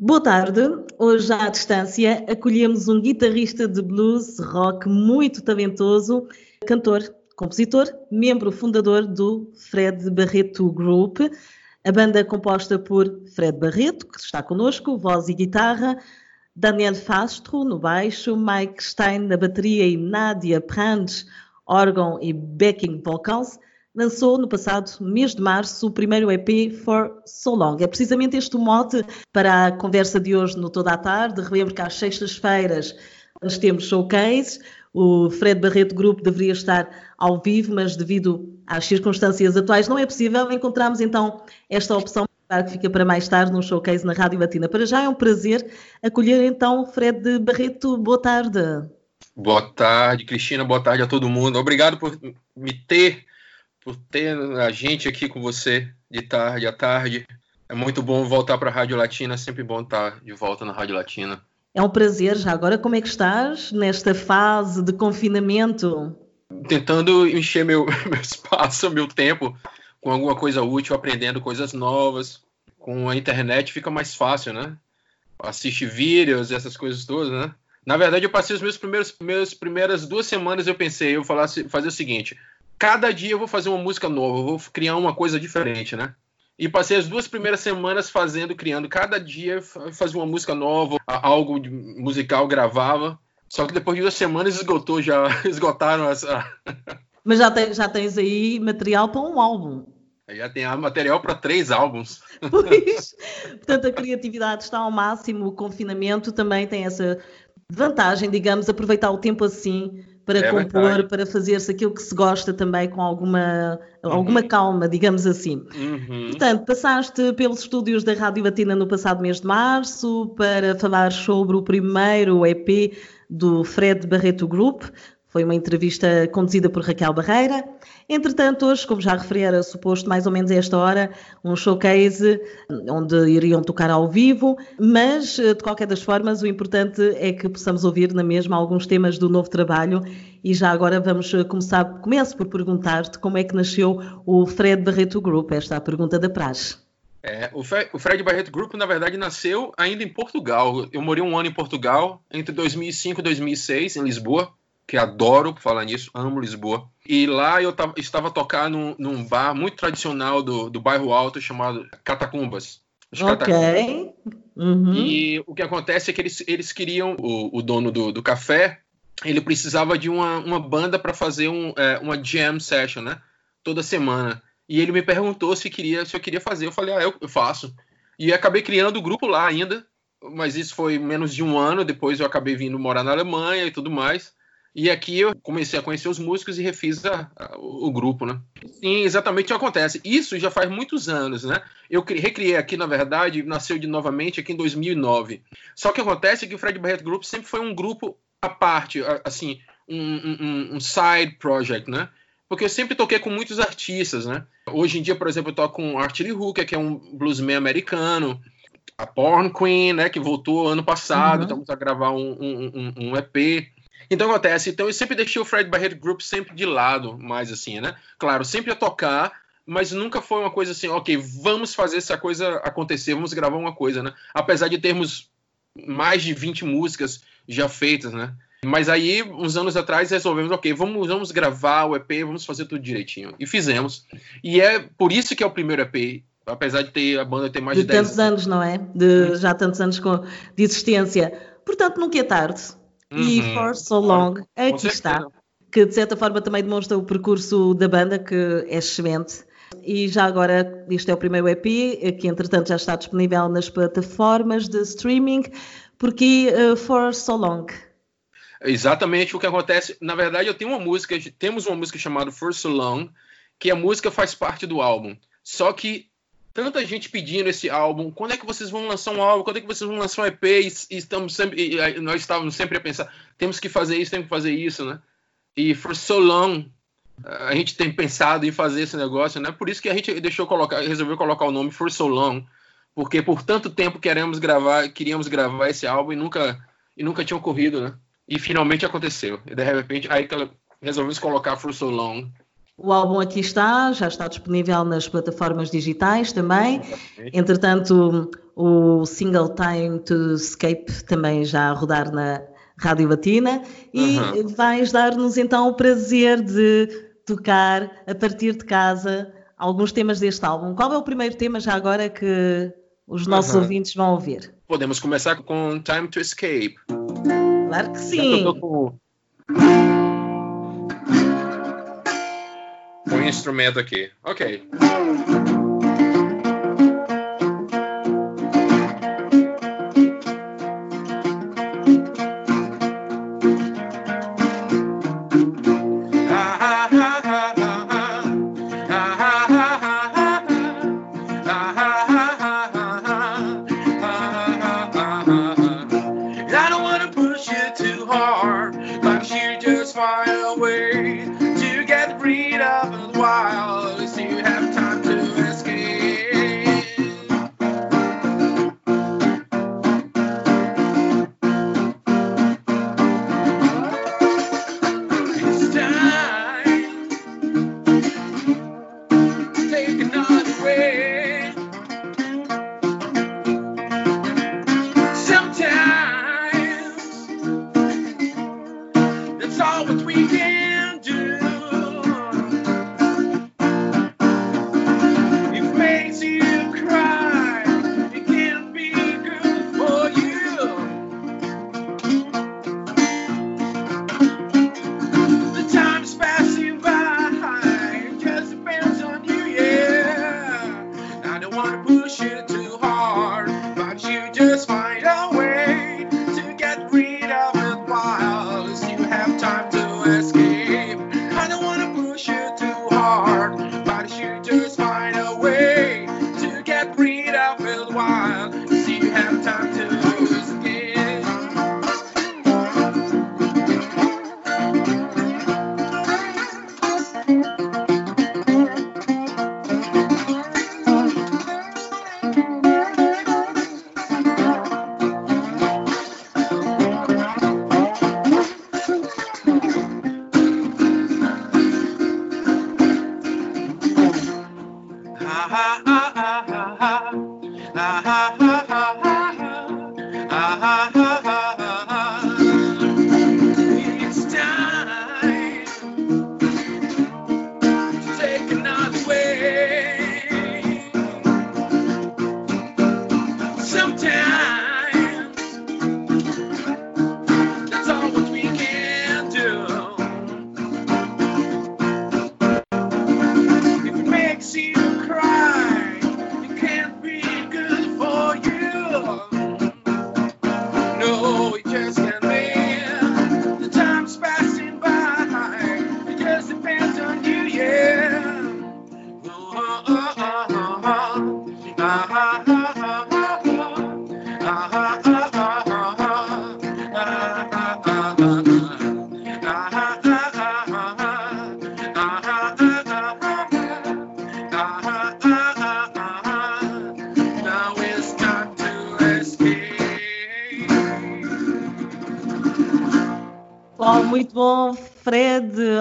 Boa tarde. Hoje, à distância, acolhemos um guitarrista de blues rock muito talentoso, cantor, compositor, membro fundador do Fred Barreto Group. A banda composta por Fred Barreto, que está connosco, voz e guitarra, Daniel Fastro no baixo, Mike Stein na bateria e Nadia Prange, órgão e backing vocals lançou no passado mês de março o primeiro EP For So Long. É precisamente este o mote para a conversa de hoje no Toda a Tarde. Relembro que às sextas-feiras nós temos showcase. O Fred Barreto Grupo deveria estar ao vivo, mas devido às circunstâncias atuais não é possível. Encontramos então esta opção Claro que fica para mais tarde num showcase na Rádio Latina. Para já é um prazer acolher então Fred Barreto. Boa tarde. Boa tarde, Cristina. Boa tarde a todo mundo. Obrigado por me ter por ter a gente aqui com você de tarde à tarde. É muito bom voltar para a Rádio Latina, é sempre bom estar de volta na Rádio Latina. É um prazer. Já agora, como é que estás nesta fase de confinamento? Tentando encher meu, meu espaço, meu tempo com alguma coisa útil, aprendendo coisas novas. Com a internet fica mais fácil, né? Assiste vídeos, essas coisas todas, né? Na verdade, eu passei os meus primeiros, meus primeiras duas semanas, eu pensei, eu falasse, fazer o seguinte: cada dia eu vou fazer uma música nova, vou criar uma coisa diferente, né? E passei as duas primeiras semanas fazendo, criando. Cada dia fazia uma música nova, algo musical, gravava. Só que depois de duas semanas esgotou, já esgotaram as. Mas já, tem, já tens aí material para um álbum. Já tem material para três álbuns. Pois, portanto, a criatividade está ao máximo, o confinamento também tem essa vantagem, digamos, aproveitar o tempo assim para é compor, verdade. para fazer-se aquilo que se gosta também com alguma, uhum. alguma calma, digamos assim. Uhum. Portanto, passaste pelos estúdios da Rádio Batina no passado mês de março para falar sobre o primeiro EP do Fred Barreto Group, foi uma entrevista conduzida por Raquel Barreira. Entretanto, hoje, como já referi, era suposto mais ou menos a esta hora, um showcase onde iriam tocar ao vivo, mas, eh, de qualquer das formas, o importante é que possamos ouvir na mesma alguns temas do novo trabalho. E já agora vamos eh, começar, começo por perguntar-te como é que nasceu o Fred Barreto Group, esta é a pergunta da praxe. É, o, Fred Barreto Group, na verdade, nasceu ainda em Portugal. Eu morei um ano em Portugal, entre 2005 e 2006, em Lisboa que adoro falar nisso, amo Lisboa. E lá eu tava, estava tocando num, num, bar muito tradicional do, do bairro Alto chamado Catacumbas. Ok. Uhum. E o que acontece é que eles, eles queriam, o, o dono do, do café, ele precisava de uma, uma banda para fazer um, é, uma jam session, né? Toda semana. E ele me perguntou se queria, se eu queria fazer. Eu falei, ah, eu, eu faço. E acabei criando o grupo lá ainda, mas isso foi menos de um ano. Depois eu acabei vindo morar na Alemanha e tudo mais. E aqui eu comecei a conhecer os músicos e refiz a, a, o grupo, né? Sim, exatamente o que acontece. Isso já faz muitos anos, né? Eu recriei aqui, na verdade, nasceu de novamente aqui em 2009. Só que acontece que o Fred Barrett Group sempre foi um grupo à parte, assim, um, um, um side project, né? Porque eu sempre toquei com muitos artistas, né? Hoje em dia, por exemplo, eu toco com Art Lee Hooker, que é um bluesman americano, a Porn Queen, né, que voltou ano passado, uhum. estamos a gravar um, um, um, EP. Então acontece, então eu sempre deixei o Fred Barreto Group sempre de lado, mais assim, né? Claro, sempre a tocar, mas nunca foi uma coisa assim, ok, vamos fazer essa coisa acontecer, vamos gravar uma coisa, né? Apesar de termos mais de 20 músicas já feitas, né? Mas aí, uns anos atrás, resolvemos, ok, vamos, vamos gravar o EP, vamos fazer tudo direitinho. E fizemos. E é por isso que é o primeiro EP, apesar de ter a banda ter mais de, de 10 tantos anos, não é? De já tantos anos com, de existência. Portanto, nunca é tarde. Uhum. E For So Long, aqui está, que de certa forma também demonstra o percurso da banda, que é excelente. E já agora, este é o primeiro EP, que entretanto já está disponível nas plataformas de streaming, porque uh, For So Long. Exatamente o que acontece. Na verdade, eu tenho uma música, temos uma música chamada For So Long, que a música faz parte do álbum. Só que tanta gente pedindo esse álbum. Quando é que vocês vão lançar um álbum? Quando é que vocês vão lançar um EP? E, estamos sempre, e, nós estávamos sempre a pensar, temos que fazer isso, temos que fazer isso, né? E for so long, a gente tem pensado em fazer esse negócio, né? Por isso que a gente deixou colocar, resolveu colocar o nome For So Long, porque por tanto tempo queremos gravar, queríamos gravar esse álbum e nunca e nunca tinha ocorrido, né? E finalmente aconteceu. E de repente aí resolvemos colocar For So Long. O álbum aqui está, já está disponível nas plataformas digitais também. Entretanto, o single Time to Escape também já a rodar na Rádio Latina e uhum. vais dar-nos então o prazer de tocar a partir de casa alguns temas deste álbum. Qual é o primeiro tema já agora que os nossos uhum. ouvintes vão ouvir? Podemos começar com Time to Escape. Claro que sim. Com... com o instrumento aqui. Ok.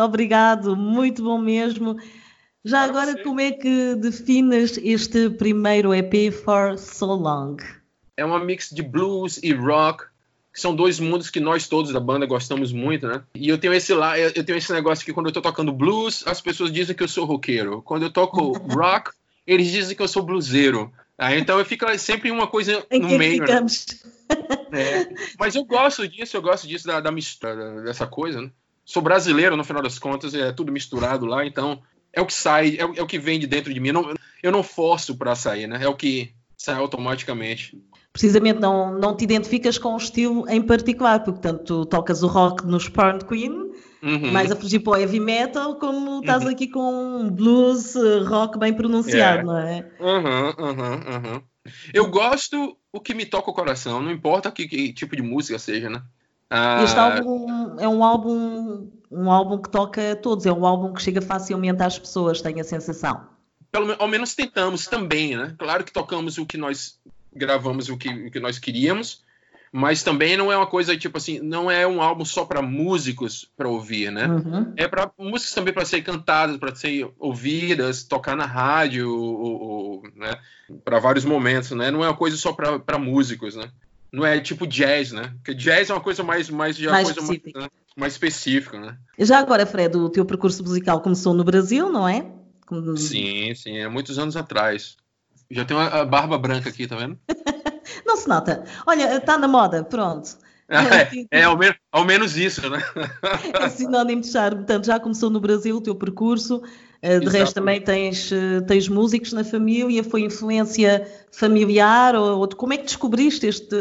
Obrigado, muito bom mesmo. Já agora, como é que defines este primeiro EP For So Long? É uma mix de blues e rock, que são dois mundos que nós todos da banda gostamos muito, né? E eu tenho esse lá, eu tenho esse negócio que quando eu tô tocando blues, as pessoas dizem que eu sou roqueiro. Quando eu toco rock, eles dizem que eu sou bluseiro. Ah, então eu fico sempre uma coisa no meio. Né? É, mas eu gosto disso, eu gosto disso da, da mistura, dessa coisa, né? sou brasileiro, no final das contas, é tudo misturado lá, então é o que sai, é o, é o que vem de dentro de mim. Eu não, eu não forço para sair, né? É o que sai automaticamente. Precisamente não, não te identificas com um estilo em particular, porque tanto tocas o rock no Porn Queen, uhum. mais a fugir para o heavy metal, como estás uhum. aqui com um blues rock bem pronunciado, yeah. não é? Uhum, uhum, uhum. Eu gosto o que me toca o coração, não importa que, que tipo de música seja, né? Ah, este álbum é um álbum, um álbum que toca a todos, é um álbum que chega facilmente às pessoas, tenho a sensação. Pelo ao menos tentamos também, né? Claro que tocamos o que nós gravamos, o que, o que nós queríamos, mas também não é uma coisa tipo assim, não é um álbum só para músicos para ouvir, né? Uhum. É para músicas também para ser cantadas, para ser ouvidas, tocar na rádio, ou, ou, né? Para vários momentos, né? Não é uma coisa só para músicos, né? Não é tipo jazz, né? Porque jazz é uma coisa mais mais já mais coisa específica. Mais, né? mais específica, né? Já agora, Fred, o teu percurso musical começou no Brasil, não é? Sim, sim, é muitos anos atrás. Já tem uma barba branca aqui, tá vendo? Não se nota. Olha, está na moda, pronto. É, é ao, menos, ao, menos, isso, né? É sinónimo de charme. Portanto, já começou no Brasil o teu percurso. Eh, de Exato. resto, também tens, eh, tens músicos na família. Foi influência familiar? Ou, ou como é que descobriste este,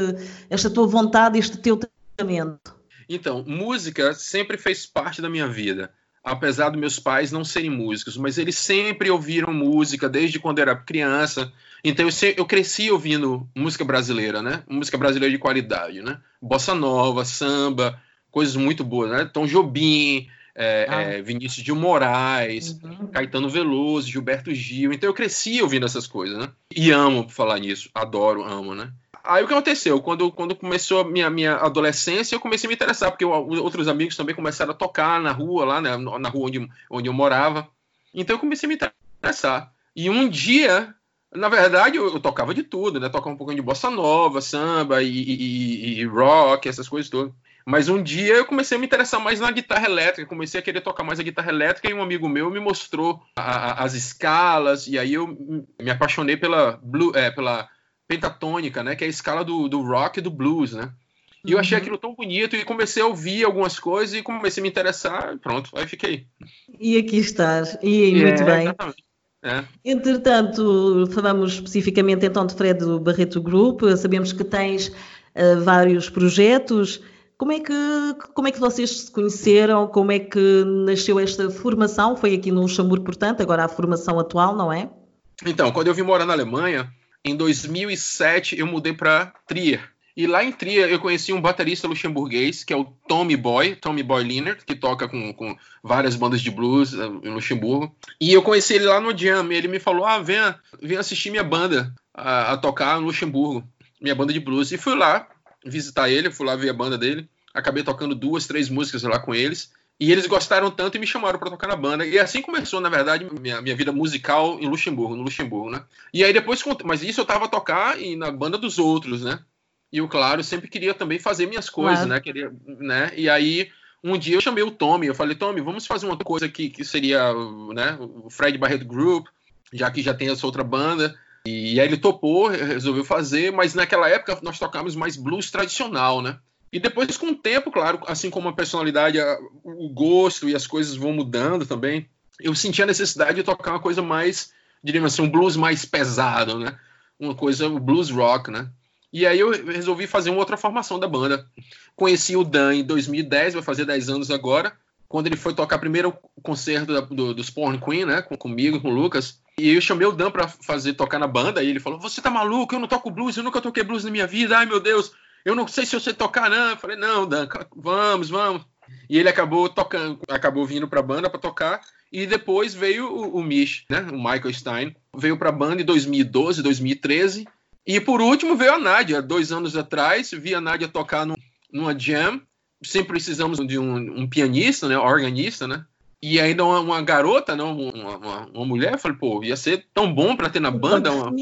esta tua vontade, este teu talento? Então, música sempre fez parte da minha vida apesar dos meus pais não serem músicos, mas eles sempre ouviram música desde quando era criança. Então eu, eu cresci ouvindo música brasileira, né? Música brasileira de qualidade, né? Bossa nova, samba, coisas muito boas, né? Tom Jobim, é, ah. é, Vinícius de Moraes, uhum. Caetano Veloso, Gilberto Gil. Então eu cresci ouvindo essas coisas, né? E amo falar nisso, adoro, amo, né? Aí o que aconteceu? Quando, quando começou a minha, minha adolescência, eu comecei a me interessar, porque eu, outros amigos também começaram a tocar na rua, lá, né, na rua onde, onde eu morava. Então eu comecei a me interessar. E um dia, na verdade, eu, eu tocava de tudo, né? Tocava um pouquinho de bossa nova, samba e, e, e, rock, essas coisas todas. Mas um dia eu comecei a me interessar mais na guitarra elétrica, comecei a querer tocar mais a guitarra elétrica e um amigo meu me mostrou a, a, as escalas e aí eu me apaixonei pela, blue, é, pela pentatônica, né? Que é a escala do, do rock e do blues, né? E eu achei uhum. aquilo tão bonito e comecei a ouvir algumas coisas e comecei a me interessar. Pronto, aí fiquei. E aqui estás. E muito é, bem. Exatamente. É. Entretanto, falamos especificamente então de Fred do Barreto Group. Sabemos que tens uh, vários projetos. Como é, que, como é que vocês se conheceram? Como é que nasceu esta formação? Foi aqui no Luxemburgo, portanto, agora a formação atual, não é? Então, quando eu vim morar na Alemanha, em 2007 eu mudei para Trier. E lá em Trier eu conheci um baterista luxemburguês, que é o Tommy Boy, Tommy Boy Leonard, que toca com, com várias bandas de blues eh, em Luxemburgo. E eu conheci ele lá no Jam, ele me falou, ah, venha, venha assistir minha banda a, a tocar no Luxemburgo, minha banda de blues. E fui lá visitar ele, fui lá ver a banda dele. Acabei tocando duas, três músicas lá com eles. E eles gostaram tanto e me chamaram para tocar na banda. E assim começou, na verdade, minha, minha vida musical em Luxemburgo, no Luxemburgo, né? E aí depois, mas isso eu tava a tocar e na banda dos outros, né? E eu, claro, sempre queria também fazer minhas coisas, claro. né? Queria, né? E aí um dia eu chamei o Tommy, eu falei, Tommy, vamos fazer uma coisa aqui que seria, né, o Fred Barreto Group, já que já tem essa outra banda. E aí ele topou, resolveu fazer, mas naquela época nós tocávamos mais blues tradicional, né? E depois, com o tempo, claro, assim como a personalidade, o gosto e as coisas vão mudando também, eu senti a necessidade de tocar uma coisa mais, diríamos assim, um blues mais pesado, né? Uma coisa, o blues rock, né? E aí eu resolvi fazer uma outra formação da banda. Conheci o Dan em 2010, vai fazer 10 anos agora, quando ele foi tocar primeiro o concerto da, do, dos Porn Queen, né? Com, comigo, com o Lucas. E eu chamei o Dan para fazer tocar na banda, e ele falou: Você tá maluco? Eu não toco blues, eu nunca toquei blues na minha vida, ai meu Deus eu não sei se sei tocar, não. Eu falei, não, Dan, vamos, vamos. E ele acabou tocando, acabou vindo para a banda para tocar. E depois veio o, o Mish, né? O Michael Stein. Veio para a banda em 2012, 2013. E por último veio a Nádia, dois anos atrás. Vi a Nádia tocar no, numa jam. Sempre precisamos de um, um pianista, né? Organista, né? E ainda uma, uma garota, não, uma, uma, uma, mulher, eu falei, pô, ia ser tão bom para ter na banda. Uma...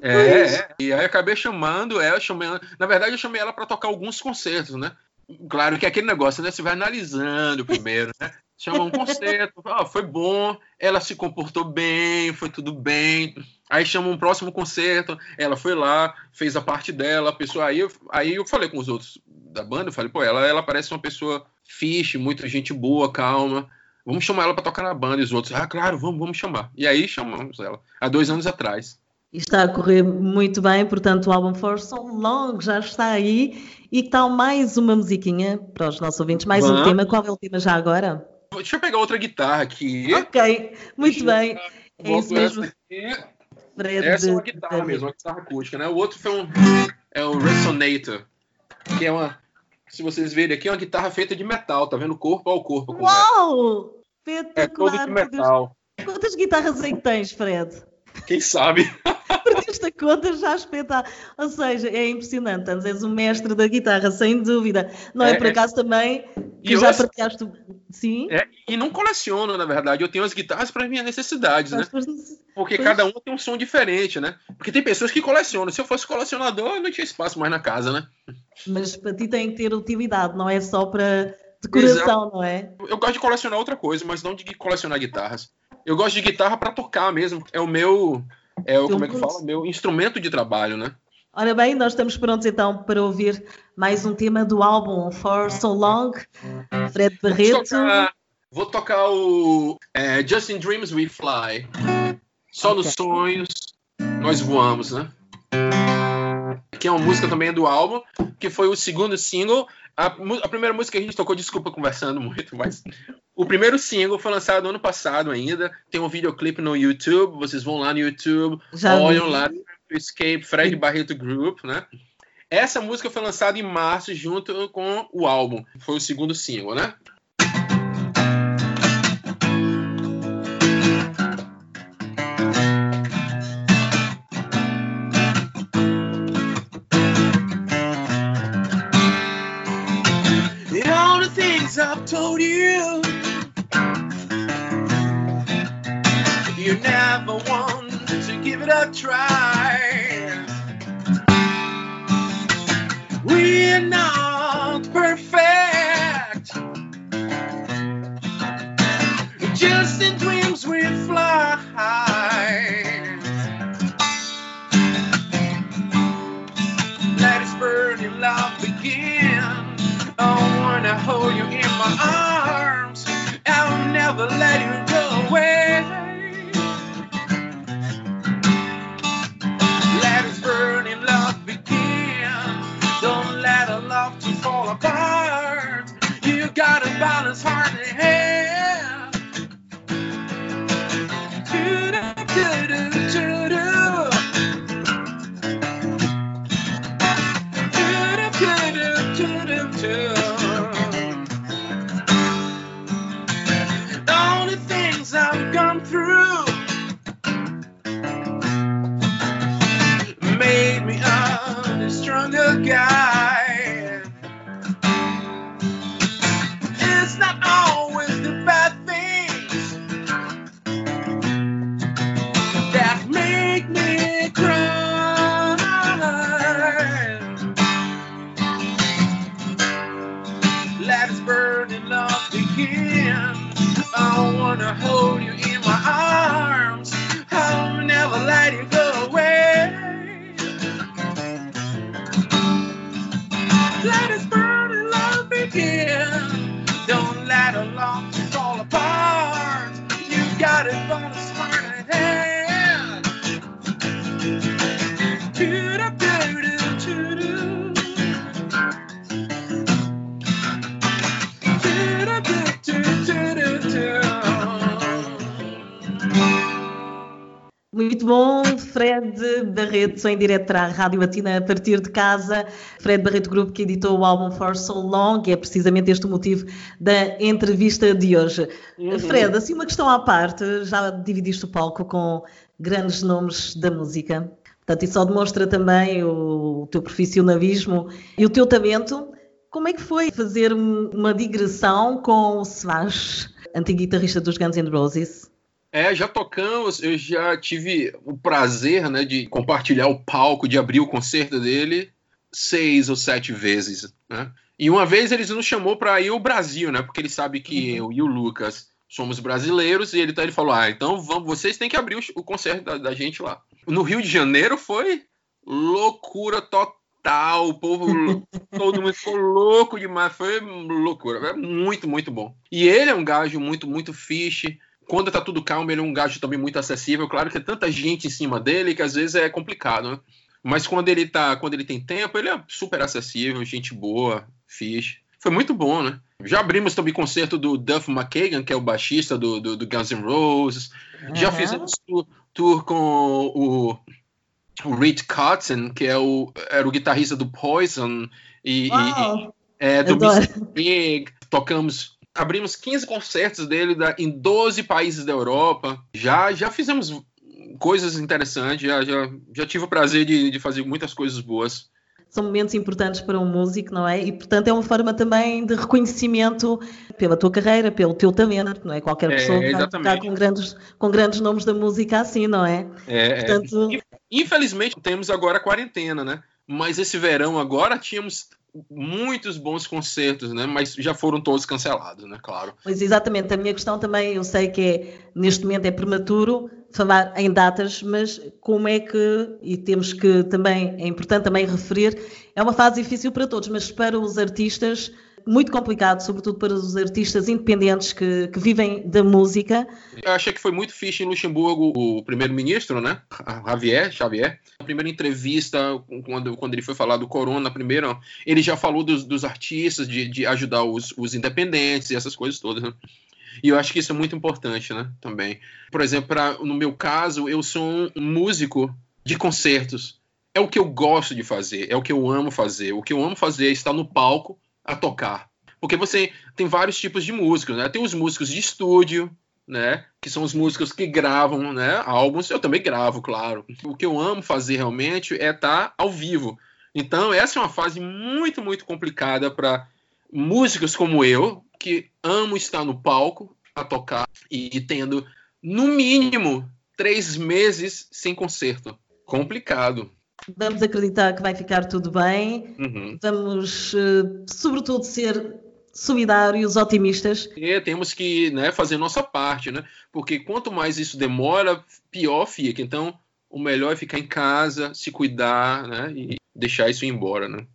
É, é, e aí acabei chamando ela, chamei, na verdade eu chamei ela para tocar alguns concertos, né? Claro que é aquele negócio, né? Você vai analisando primeiro, né? Chama um concerto, ah, foi bom, ela se comportou bem, foi tudo bem. Aí chama um próximo concerto, ela foi lá, fez a parte dela, a pessoa. Aí eu, aí eu falei com os outros da banda, eu falei, pô, ela, ela parece uma pessoa fixe, muita gente boa, calma vamos chamar ela para tocar na banda. E os outros, ah, claro, vamos, vamos chamar. E aí chamamos ela, há dois anos atrás. Está a correr muito bem, portanto, o álbum For So Long já está aí. E que tal mais uma musiquinha para os nossos ouvintes? Mais vamos. um tema. Qual é o tema já agora? Deixa eu pegar outra guitarra aqui. Ok, muito Deixa bem. É isso mesmo. Essa é uma guitarra mesmo, uma guitarra acústica, né? O outro foi um, é o Resonator, que é uma, se vocês verem aqui, é uma guitarra feita de metal, tá vendo? Corpo ao corpo. Uau! É todo de metal. Quantas guitarras aí tens, Fred? Quem sabe? Porque esta conta já espetar. Ou seja, é impressionante. Antes és o mestre da guitarra, sem dúvida. Não é, é por é. acaso é... também que e já eu... partilhaste. Sim. É, e não coleciono, na verdade. Eu tenho as guitarras para minhas necessidades, né? Porque cada um tem um som diferente, né? Porque tem pessoas que colecionam. Se eu fosse colecionador, eu não tinha espaço mais na casa, né? Mas para ti tem que ter utilidade, não é só para decoração, não é? Eu gosto de colecionar outra coisa, mas não de colecionar guitarras. Eu gosto de guitarra para tocar mesmo. É o meu. É o, como é que fala? Meu instrumento de trabalho, né? Ora bem, nós estamos prontos então para ouvir mais um tema do álbum For So Long, Fred Barreto. Vou tocar, vou tocar o é, Just in Dreams We Fly. Só okay. nos sonhos nós voamos, né? Que é uma música também do álbum, que foi o segundo single. A, a, primeira música que a gente tocou, desculpa conversando muito, mas o primeiro single foi lançado no ano passado ainda. Tem um videoclipe no YouTube, vocês vão lá no YouTube, Já olham vi. lá Escape Fred Barreto Group, né? Essa música foi lançada em março junto com o álbum. Foi o segundo single, né? I've told you. You Just in dreams we fly. Let us burn in love begin. I wanna hold you in Barreto em direto para a Rádio Latina a partir de casa. Fred Barreto Grupo que editou o álbum For So Long, e é precisamente este o motivo da entrevista de hoje. Uhum. Fred, assim uma questão à parte, já dividiste o palco com grandes nomes da música. Portanto, isso só demonstra também o, o teu profissionalismo e o teu talento. Como é que foi fazer uma digressão com o Smash, antigo guitarrista dos Guns N' Roses? É, já tocamos, eu já tive o prazer né, de compartilhar o palco, de abrir o concerto dele seis ou sete vezes. Né? E uma vez eles nos chamou para ir ao Brasil, né? Porque ele sabe que uhum. eu e o Lucas somos brasileiros, e ele, então, ele falou: Ah, então vamos, vocês têm que abrir o, o concerto da, da, gente lá. No Rio de Janeiro foi loucura total. O povo, todo mundo ficou louco demais. Foi loucura. É muito, muito bom. E ele é um gajo muito, muito fiche quando tá tudo calmo, ele é um gajo também muito acessível. Claro que é tanta gente em cima dele que às vezes é complicado, né? Mas quando ele tá, quando ele tem tempo, ele é super acessível, gente boa, fixe. Foi muito bom, né? Já abrimos também concerto do Duff McKagan, que é o baixista do, do, do Guns N' Roses. Uhum. Já fizemos tour, tour com o, o Rich Kotzen, que é o, era o guitarrista do Poison e, e, e é, do Mr. Big. Tocamos abrimos 15 concertos dele da, em 12 países da Europa. Já, já fizemos coisas interessantes, já, já, já tive o prazer de, de fazer muitas coisas boas são momentos importantes para um músico, não é? E portanto é uma forma também de reconhecimento pela tua carreira, pelo teu talento, não é? Qualquer é, pessoa é, que está com grandes, com grandes nomes da música assim, não é? É, é. portanto... Infelizmente temos agora a quarentena, né? Mas esse verão agora tínhamos muitos bons concertos, né? Mas já foram todos cancelados, né? Claro. Pois exatamente. A minha questão também, eu sei que é, neste momento é prematuro falar em datas, mas como é que, e temos que também, é importante também referir, é uma fase difícil para todos, mas para os artistas muito complicado, sobretudo para os artistas independentes que, que vivem da música. Eu achei que foi muito fixe em Luxemburgo o primeiro-ministro, né? Javier, Xavier. A primeira entrevista, quando, quando ele foi falar do Corona, primeiro, ele já falou dos, dos artistas, de, de ajudar os, os independentes e essas coisas todas, né? E eu acho que isso é muito importante, né? Também. Por exemplo, pra, no meu caso, eu sou um músico de concertos. É o que eu gosto de fazer, é o que eu amo fazer. O que eu amo fazer é estar no palco a tocar. Porque você tem vários tipos de músicos, né? Tem os músicos de estúdio, né? Que são os músicos que gravam, né? Álbuns. Eu também gravo, claro. O que eu amo fazer realmente é estar ao vivo. Então, essa é uma fase muito, muito complicada para músicos como eu, que amo estar no palco a tocar e tendo, no mínimo, três meses sem concerto. Complicado. Vamos acreditar que vai ficar tudo bem. Uhum. Vamos, uh, sobretudo, ser solidários, otimistas. E temos que né, fazer nossa parte, né? Porque quanto mais isso demora, pior fica. Então, o melhor é ficar em casa, se cuidar, né? E deixar isso ir embora, né?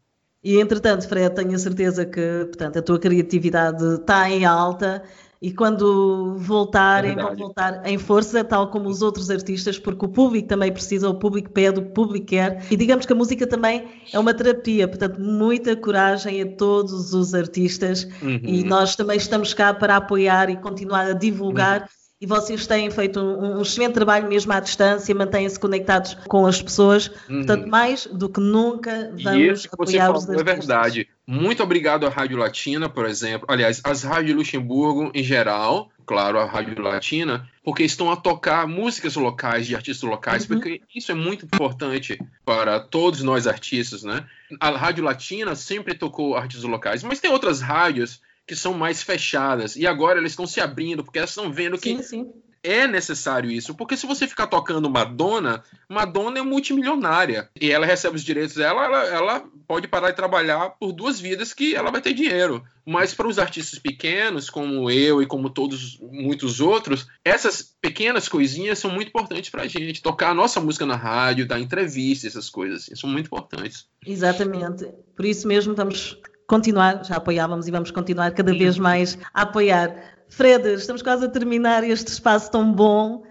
E entretanto, Fred, tenho a certeza que portanto, a tua criatividade está em alta e quando voltarem, é vão voltar em força, tal como os outros artistas, porque o público também precisa, o público pede, o público quer. E digamos que a música também é uma terapia, portanto, muita coragem a todos os artistas uhum. e nós também estamos cá para apoiar e continuar a divulgar. Uhum e vocês têm feito um, um excelente trabalho mesmo à distância, mantêm-se conectados com as pessoas. Uhum. Portanto, mais do que nunca vamos apoiar os artistas. É verdade. Muito obrigado à Rádio Latina, por exemplo. Aliás, as rádios Luxemburgo em geral, claro, a Rádio Latina, porque estão a tocar músicas locais de artistas locais, uhum. porque isso é muito importante para todos nós artistas, né? A Rádio Latina sempre tocou artistas locais, mas tem outras rádios que são mais fechadas. E agora eles estão se abrindo, porque elas estão vendo que sim, sim. é necessário isso. Porque se você ficar tocando Madonna, Madonna é multimilionária. E ela recebe os direitos dela, ela, ela pode parar de trabalhar por duas vidas que ela vai ter dinheiro. Mas para os artistas pequenos, como eu e como todos muitos outros, essas pequenas coisinhas são muito importantes para a gente. Tocar a nossa música na rádio, dar entrevista, essas coisas assim, são muito importantes. Exatamente. Por isso mesmo estamos continuar, já apoiávamos e vamos continuar cada vez mais a apoiar. Fred, estamos quase a terminar este espaço tão bom.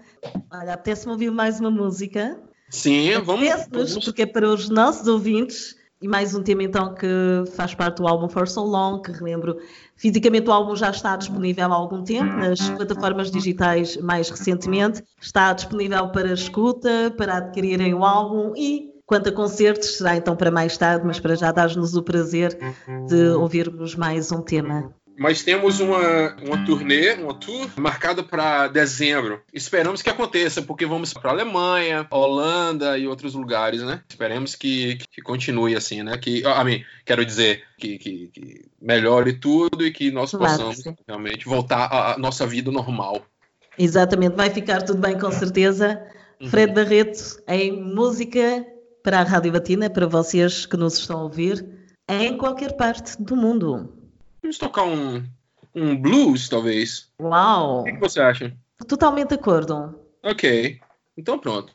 Olha, apetece-me ouvir mais uma música. Sim, vamos, vamos. Porque é para os nossos ouvintes. E mais um tema então que faz parte do álbum For So Long, que relembro, fisicamente o álbum já está disponível há algum tempo, nas plataformas digitais mais recentemente. Está disponível para escuta, para adquirirem o álbum e Quanto a concertos, será então para mais tarde, mas para já dar-nos o prazer de ouvirmos mais um tema. Mas temos uma, uma turnê, uma tour marcada para dezembro. Esperamos que aconteça, porque vamos para Alemanha, Holanda e outros lugares, né? Esperemos que, que continue assim, né? Que, a mim, quero dizer que, que, que, melhore tudo e que nós possamos claro, realmente voltar à nossa vida normal. Exatamente, vai ficar tudo bem com certeza. Uhum. Fred Barreto em música para a Rádio Batina, para vocês que nos estão a ouvir, em qualquer parte do mundo. Vamos tocar um, um blues, talvez. Uau! O que, que você acha? Totalmente de acordo. Ok. Então pronto.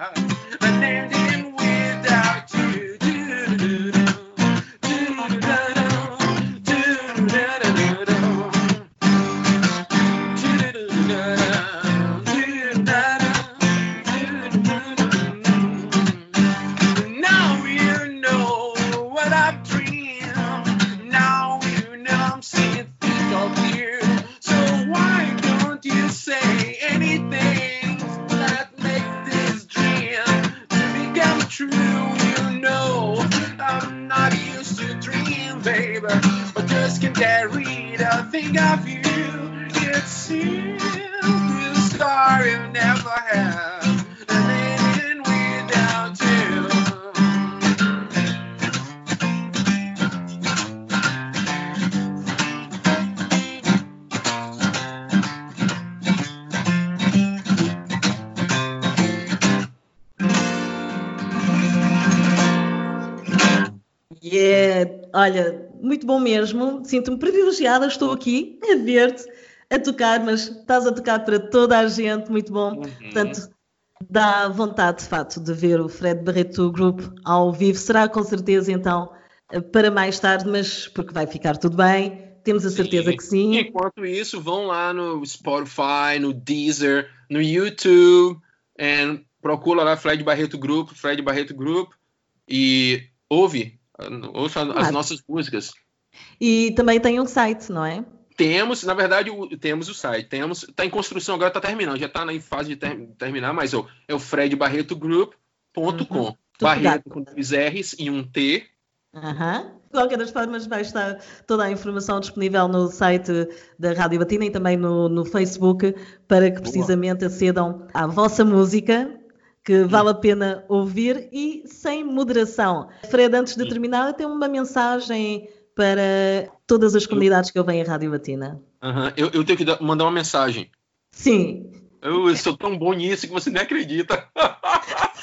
out. Yeah, olha, muito bom mesmo. Sinto-me privilegiada, estou aqui a ver-te a tocar, mas estás a tocar para toda a gente, muito bom. Uhum. Portanto, dá vontade de facto de ver o Fred Barreto Group ao vivo. Será com certeza então para mais tarde, mas porque vai ficar tudo bem. Temos a certeza Sim. que sim. Enquanto isso, vão lá no Spotify, no Deezer, no YouTube, and procura lá Fred Barreto Group, Fred Barreto Group, e ouve, ouça as Claro. nossas músicas. E também tem um site, não é? Temos, na verdade, o- temos o site. Temos, tá em construção agora, tá terminando, já tá na- em fase de ter- terminar, mas ó, é o fredbarretogroup.com. Uhum. Barreto com dois R's e um T. Aham. De qualquer das formas, vai estar toda a informação disponível no site da Rádio Batina e também no, no Facebook para que precisamente acedam à vossa música, que vale a pena ouvir e sem moderação. Fred, antes de terminar, tem uma mensagem para todas as comunidades que ouvem a Rádio Batina. Aham, Eu, eu tenho que dar- mandar uma mensagem. Sim. Eu, eu sou tão bom nisso que você nem acredita.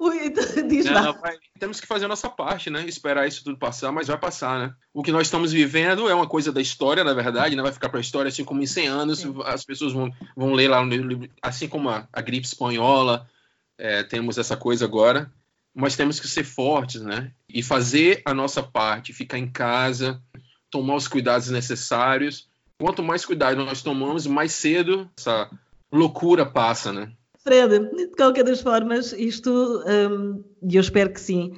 Diz Não, lá. vai- temos que fazer a nossa parte, né? Esperar isso tudo passar, mas vai passar, né? O que nós estamos vivendo é uma coisa da história, na verdade, né? Vai ficar para a história, assim como em 100 anos Sim. as pessoas vão, vão ler lá no livro, assim como a, a gripe espanhola, é, temos essa coisa agora, mas temos que ser fortes, né? E fazer a nossa parte, ficar em casa, tomar os cuidados necessários. Quanto mais cuidado nós tomamos, mais cedo essa loucura passa, né? De qualquer das formas, isto, hum, e eu espero que sim,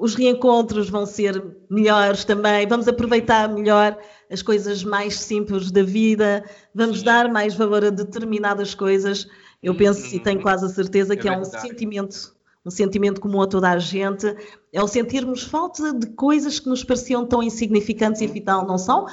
os reencontros vão ser melhores também, vamos aproveitar melhor as coisas mais simples da vida, vamos Sim. dar mais valor a determinadas coisas. Eu penso e tenho quase a certeza É que é um sentimento, um sentimento comum a toda a gente, é o sentirmos falta de coisas que nos pareciam tão insignificantes e afinal não são.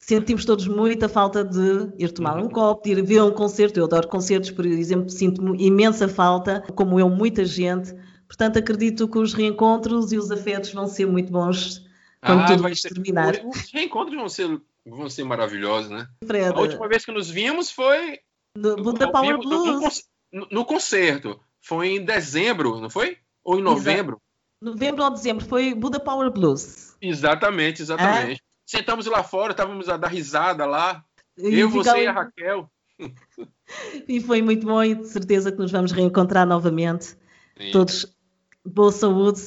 Sentimos todos muita falta de ir tomar um copo, de ir ver um concerto. Eu adoro concertos, por exemplo, sinto imensa falta, como eu, muita gente. Portanto, acredito que os reencontros e os afetos vão ser muito bons quando tudo Ah, vai isto ser- terminar. Os reencontros vão ser, vão ser maravilhosos, né? Fred, A última vez que nos vimos foi no Power no- no, Blues, no- no concerto. Foi em dezembro, não foi? Ou em novembro? novembro ou dezembro, foi Buda Power Blues. Exatamente, exatamente. Sentamos lá fora, estávamos a dar risada lá. E eu, você e a Raquel. E foi muito bom e de certeza que nos vamos reencontrar novamente. Sim. Todos boa saúde.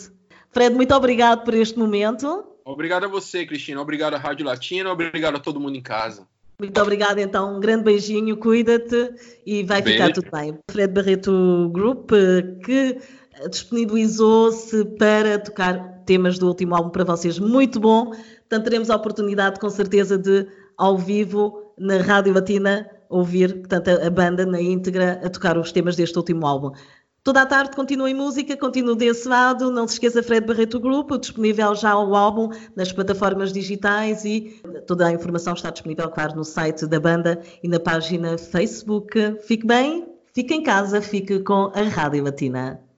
Fred, muito obrigado por este momento. Obrigado a você, Cristina. Obrigado à Rádio Latina. Obrigado a todo mundo em casa. Muito obrigada, então. Um grande beijinho, cuida-te e vai Beijo. ficar tudo bem. Fred Barreto Group, eh, que disponibilizou-se para tocar temas do último álbum para vocês. Muito bom. Portanto, teremos a oportunidade, com certeza, de, ao vivo, na Rádio Latina, ouvir portanto, a, a banda na íntegra a tocar os temas deste último álbum. Toda a tarde continua em música, continua desse lado. Não se esqueça, Fred Barreto Grupo, disponível já o álbum nas plataformas digitais e toda a informação está disponível, claro, no site da banda e na página Facebook. Fique bem, fique em casa, fique com a Rádio Latina.